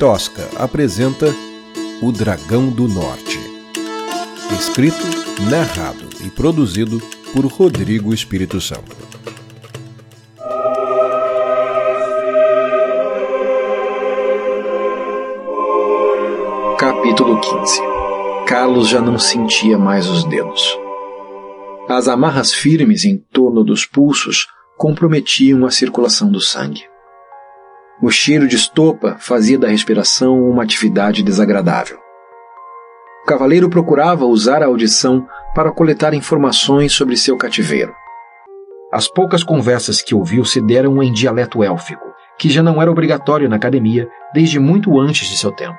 Tosca apresenta O Dragão do Norte. Escrito, narrado e produzido por Rodrigo Espírito Santo. Capítulo 15 Carlos já não sentia mais os dedos. As amarras firmes em torno dos pulsos comprometiam a circulação do sangue. O cheiro de estopa fazia da respiração uma atividade desagradável. O cavaleiro procurava usar a audição para coletar informações sobre seu cativeiro. As poucas conversas que ouviu se deram em dialeto élfico, que já não era obrigatório na academia desde muito antes de seu tempo.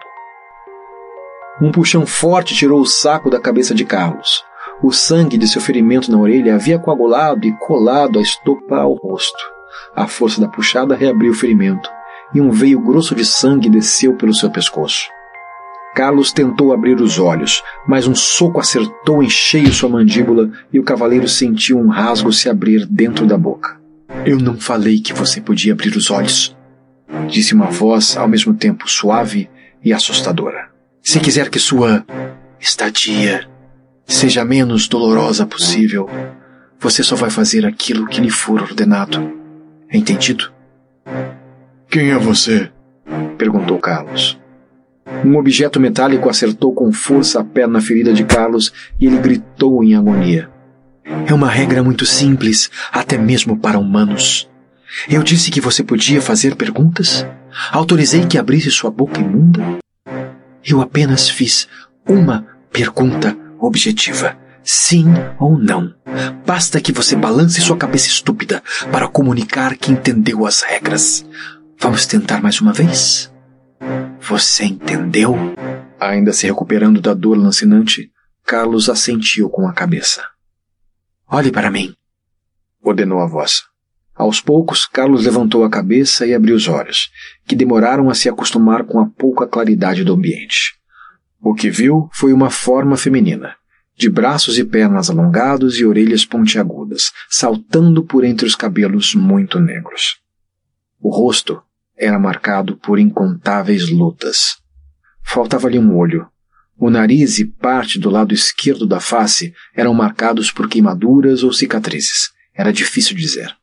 Um puxão forte tirou o saco da cabeça de Carlos. O sangue de seu ferimento na orelha havia coagulado e colado a estopa ao rosto. A força da puxada reabriu o ferimento e um veio grosso de sangue desceu pelo seu pescoço. Carlos tentou abrir os olhos, mas um soco acertou em cheio sua mandíbula e o cavaleiro sentiu um rasgo se abrir dentro da boca. Eu não falei que você podia abrir os olhos, disse uma voz ao mesmo tempo suave e assustadora. Se quiser que sua estadia seja menos dolorosa possível, você só vai fazer aquilo que lhe for ordenado. Entendido? Quem é você? perguntou Carlos. Um objeto metálico acertou com força a perna ferida de Carlos e ele gritou em agonia. É uma regra muito simples, até mesmo para humanos. Eu disse que você podia fazer perguntas? Autorizei que abrisse sua boca imunda? Eu apenas fiz uma pergunta objetiva. Sim ou não. Basta que você balance sua cabeça estúpida para comunicar que entendeu as regras. Vamos tentar mais uma vez? Você entendeu? Ainda se recuperando da dor lancinante, Carlos assentiu com a cabeça. Olhe para mim, ordenou a voz. Aos poucos, Carlos levantou a cabeça e abriu os olhos, que demoraram a se acostumar com a pouca claridade do ambiente. O que viu foi uma forma feminina, de braços e pernas alongados e orelhas pontiagudas, saltando por entre os cabelos muito negros. O rosto era marcado por incontáveis lutas. Faltava-lhe um olho. O nariz e parte do lado esquerdo da face eram marcados por queimaduras ou cicatrizes. Era difícil dizer.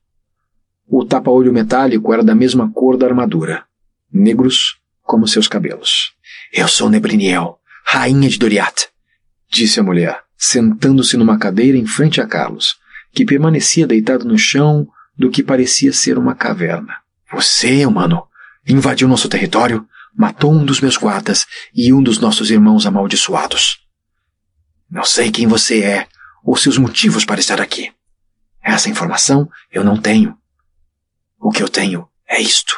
O tapa-olho metálico era da mesma cor da armadura, negros como seus cabelos. Eu sou Nebriniel, rainha de Doriath, disse a mulher, sentando-se numa cadeira em frente a Carlos, que permanecia deitado no chão do que parecia ser uma caverna. Você, humano, invadiu nosso território, matou um dos meus guardas e um dos nossos irmãos amaldiçoados. Não sei quem você é ou seus motivos para estar aqui. Essa informação eu não tenho. O que eu tenho é isto.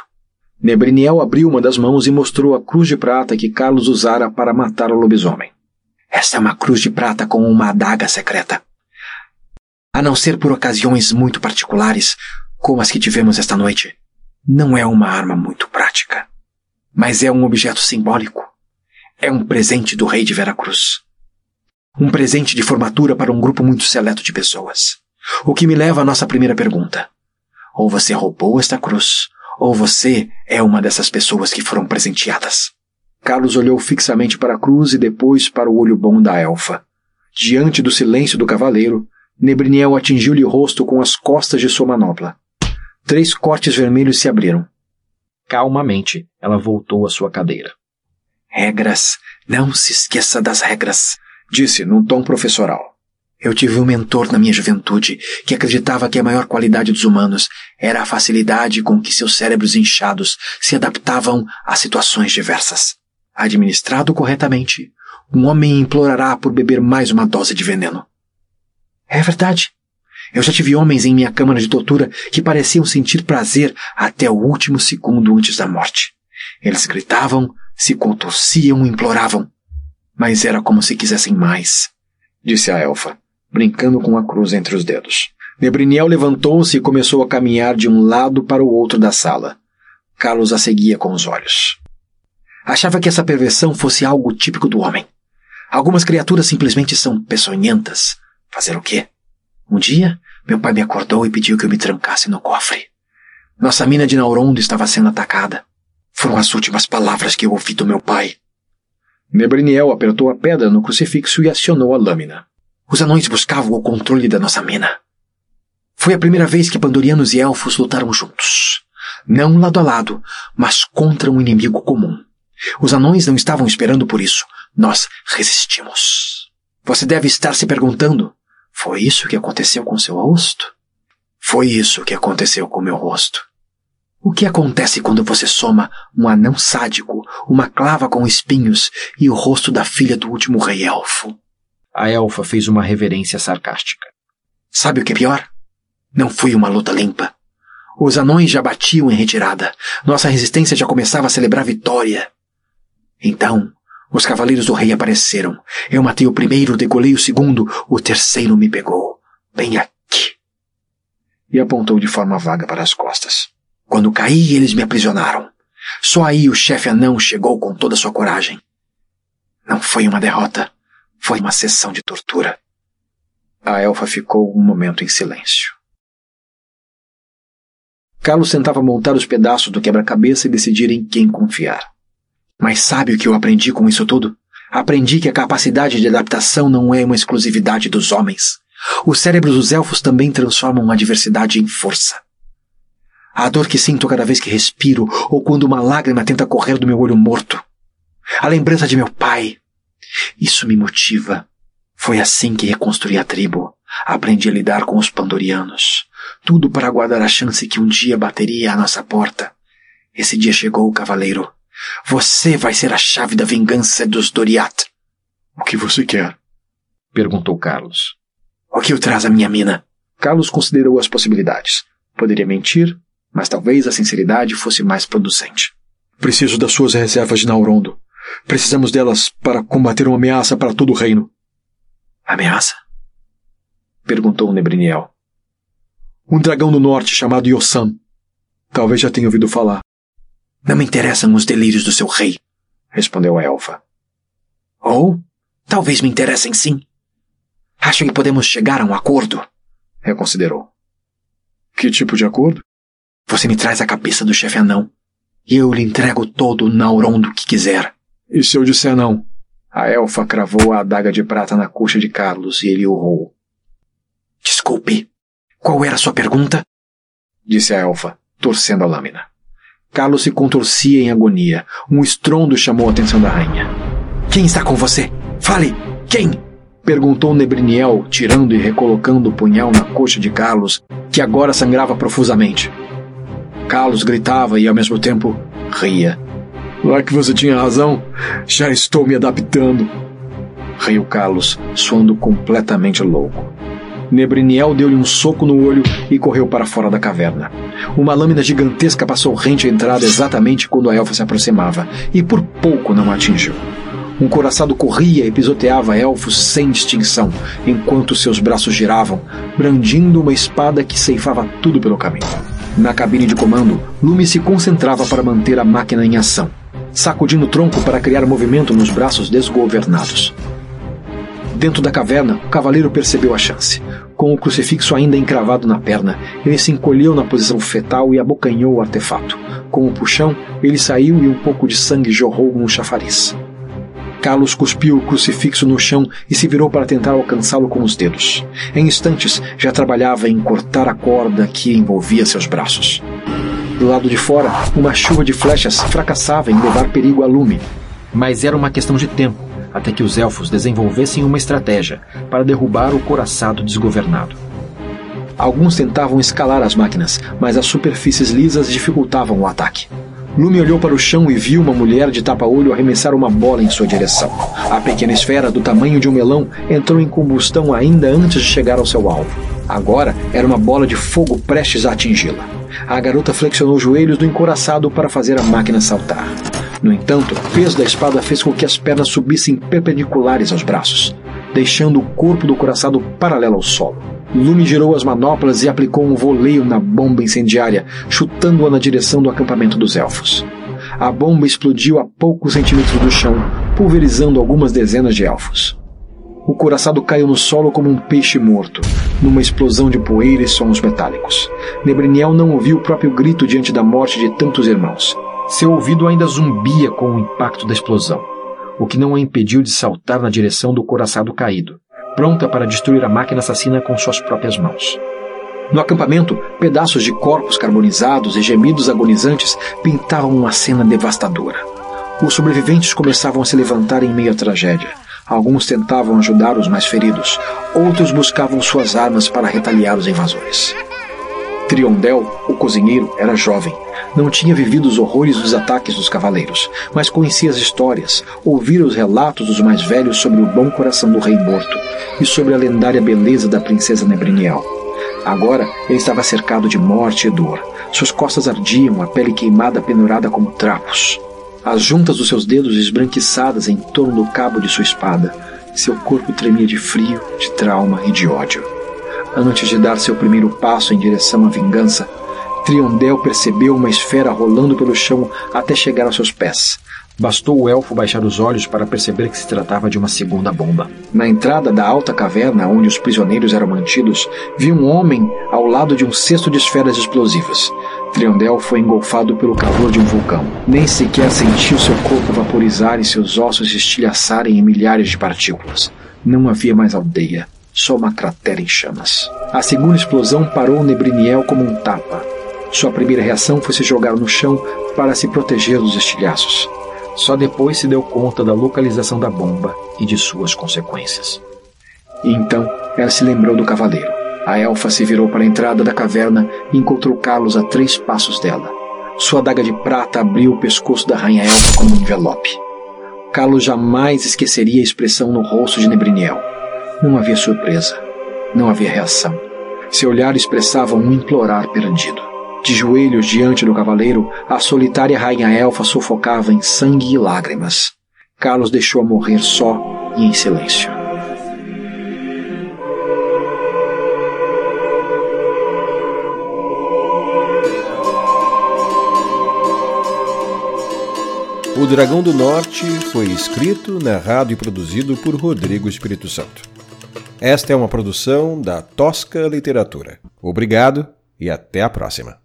Nebriniel abriu uma das mãos e mostrou a cruz de prata que Carlos usara para matar o lobisomem. Esta é uma cruz de prata com uma adaga secreta. A não ser por ocasiões muito particulares, como as que tivemos esta noite, não é uma arma muito prática, mas é um objeto simbólico. É um presente do rei de Veracruz. Um presente de formatura para um grupo muito seleto de pessoas. O que me leva à nossa primeira pergunta. Ou você roubou esta cruz, ou você é uma dessas pessoas que foram presenteadas. Carlos olhou fixamente para a cruz e depois para o olho bom da elfa. Diante do silêncio do cavaleiro, Nebriniel atingiu-lhe o rosto com as costas de sua manopla. Três cortes vermelhos se abriram. Calmamente, ela voltou à sua cadeira. Regras. Não se esqueça das regras, disse num tom professoral. Eu tive um mentor na minha juventude que acreditava que a maior qualidade dos humanos era a facilidade com que seus cérebros inchados se adaptavam a situações diversas. Administrado corretamente, um homem implorará por beber mais uma dose de veneno. É verdade, eu já tive homens em minha câmara de tortura que pareciam sentir prazer até o último segundo antes da morte. Eles gritavam, se contorciam, imploravam. Mas era como se quisessem mais, disse a elfa, brincando com a cruz entre os dedos. Nebriniel levantou-se e começou a caminhar de um lado para o outro da sala. Carlos a seguia com os olhos. Achava que essa perversão fosse algo típico do homem. Algumas criaturas simplesmente são peçonhentas. Fazer o quê? Um dia, meu pai me acordou e pediu que eu me trancasse no cofre. Nossa mina de Naurondo estava sendo atacada. Foram as últimas palavras que eu ouvi do meu pai. Nebriniel apertou a pedra no crucifixo e acionou a lâmina. Os anões buscavam o controle da nossa mina. Foi a primeira vez que pandorianos e elfos lutaram juntos. Não lado a lado, mas contra um inimigo comum. Os anões não estavam esperando por isso. Nós resistimos. Você deve estar se perguntando: foi isso que aconteceu com seu rosto? Foi isso que aconteceu com meu rosto. O que acontece quando você soma um anão sádico, uma clava com espinhos e o rosto da filha do último rei elfo? A elfa fez uma reverência sarcástica. Sabe o que é pior? Não foi uma luta limpa. Os anões já batiam em retirada. Nossa resistência já começava a celebrar vitória. Então, os cavaleiros do rei apareceram. Eu matei o primeiro, degolei o segundo, o terceiro me pegou. Bem aqui. E apontou de forma vaga para as costas. Quando caí, eles me aprisionaram. Só aí o chefe anão chegou com toda sua coragem. Não foi uma derrota, foi uma sessão de tortura. A elfa ficou um momento em silêncio. Carlos tentava montar os pedaços do quebra-cabeça e decidir em quem confiar. Mas sabe o que eu aprendi com isso tudo? Aprendi que a capacidade de adaptação não é uma exclusividade dos homens. Os cérebros dos elfos também transformam a adversidade em força. A dor que sinto cada vez que respiro ou quando uma lágrima tenta correr do meu olho morto. A lembrança de meu pai. Isso me motiva. Foi assim que reconstruí a tribo. Aprendi a lidar com os pandorianos. Tudo para guardar a chance que um dia bateria à nossa porta. Esse dia chegou, cavaleiro. Você vai ser a chave da vingança dos Doriat. O que você quer? Perguntou Carlos. O que o traz à minha mina? Carlos considerou as possibilidades. Poderia mentir, mas talvez a sinceridade fosse mais producente. Preciso das suas reservas de Naurondo. Precisamos delas para combater uma ameaça para todo o reino. Ameaça? Perguntou Nebriniel. Um dragão do norte chamado Yosan. Talvez já tenha ouvido falar. Não me interessam os delírios do seu rei, respondeu a elfa. Ou talvez me interessem sim. Acho que podemos chegar a um acordo, reconsiderou. Que tipo de acordo? Você me traz a cabeça do chefe anão. E eu lhe entrego todo o Naurondo que quiser. E se eu disser não? A elfa cravou a adaga de prata na coxa de Carlos e ele urrou. Desculpe. Qual era a sua pergunta? Disse a elfa, torcendo a lâmina. Carlos se contorcia em agonia. Um estrondo chamou a atenção da rainha. Quem está com você? Fale! Quem? Perguntou Nebriniel, tirando e recolocando o punhal na coxa de Carlos, que agora sangrava profusamente. Carlos gritava e ao mesmo tempo ria. Lá que você tinha razão, já estou me adaptando. Riu Carlos, soando completamente louco. Nebriniel deu-lhe um soco no olho e correu para fora da caverna. Uma lâmina gigantesca passou rente à entrada exatamente quando a elfa se aproximava, e por pouco não a atingiu. Um coraçado corria e pisoteava elfos sem distinção, enquanto seus braços giravam, brandindo uma espada que ceifava tudo pelo caminho. Na cabine de comando, Lume se concentrava para manter a máquina em ação, sacudindo o tronco para criar movimento nos braços desgovernados. Dentro da caverna, o cavaleiro percebeu a chance. Com o crucifixo ainda encravado na perna, ele se encolheu na posição fetal e abocanhou o artefato. Com o puxão, ele saiu e um pouco de sangue jorrou no chafariz. Carlos cuspiu o crucifixo no chão e se virou para tentar alcançá-lo com os dedos. Em instantes, já trabalhava em cortar a corda que envolvia seus braços. Do lado de fora, uma chuva de flechas fracassava em levar perigo a Lume. Mas era uma questão de tempo até que os elfos desenvolvessem uma estratégia para derrubar o coraçado desgovernado. Alguns tentavam escalar as máquinas, mas as superfícies lisas dificultavam o ataque. Lume olhou para o chão e viu uma mulher de tapa-olho arremessar uma bola em sua direção. A pequena esfera, do tamanho de um melão, entrou em combustão ainda antes de chegar ao seu alvo. Agora era uma bola de fogo prestes a atingi-la. A garota flexionou os joelhos do encoraçado para fazer a máquina saltar. No entanto, o peso da espada fez com que as pernas subissem perpendiculares aos braços, deixando o corpo do coraçado paralelo ao solo. Lume girou as manoplas e aplicou um voleio na bomba incendiária, chutando-a na direção do acampamento dos elfos. A bomba explodiu a poucos centímetros do chão, pulverizando algumas dezenas de elfos. O coraçado caiu no solo como um peixe morto, numa explosão de poeira e sons metálicos. Nebriniel não ouviu o próprio grito diante da morte de tantos irmãos. Seu ouvido ainda zumbia com o impacto da explosão, o que não a impediu de saltar na direção do coraçado caído, pronta para destruir a máquina assassina com suas próprias mãos. No acampamento, pedaços de corpos carbonizados e gemidos agonizantes pintavam uma cena devastadora. Os sobreviventes começavam a se levantar em meio à tragédia. Alguns tentavam ajudar os mais feridos, outros buscavam suas armas para retaliar os invasores. Triondel, o cozinheiro, era jovem. Não tinha vivido os horrores dos ataques dos cavaleiros, mas conhecia as histórias, ouvira os relatos dos mais velhos sobre o bom coração do rei morto e sobre a lendária beleza da princesa Nebriniel. Agora ele estava cercado de morte e dor. Suas costas ardiam, a pele queimada pendurada como trapos. As juntas dos seus dedos esbranquiçadas em torno do cabo de sua espada. Seu corpo tremia de frio, de trauma e de ódio. Antes de dar seu primeiro passo em direção à vingança, Triondel percebeu uma esfera rolando pelo chão até chegar aos seus pés. Bastou o elfo baixar os olhos para perceber que se tratava de uma segunda bomba. Na entrada da alta caverna onde os prisioneiros eram mantidos, viu um homem ao lado de um cesto de esferas explosivas. Triondel foi engolfado pelo calor de um vulcão. Nem sequer sentiu seu corpo vaporizar e seus ossos estilhaçarem em milhares de partículas. Não havia mais aldeia só uma cratera em chamas. A segunda explosão parou Nebriniel como um tapa. Sua primeira reação foi se jogar no chão para se proteger dos estilhaços. Só depois se deu conta da localização da bomba e de suas consequências. E então ela se lembrou do cavaleiro. A elfa se virou para a entrada da caverna e encontrou Carlos a três passos dela. Sua adaga de prata abriu o pescoço da rainha elfa como um envelope. Carlos jamais esqueceria a expressão no rosto de Nebriniel. Não havia surpresa. Não havia reação. Seu olhar expressava um implorar perdido. De joelhos diante do cavaleiro, a solitária rainha elfa sufocava em sangue e lágrimas. Carlos deixou-a morrer só e em silêncio. O Dragão do Norte foi escrito, narrado e produzido por Rodrigo Espírito Santo. Esta é uma produção da Tosca Literatura. Obrigado e até a próxima.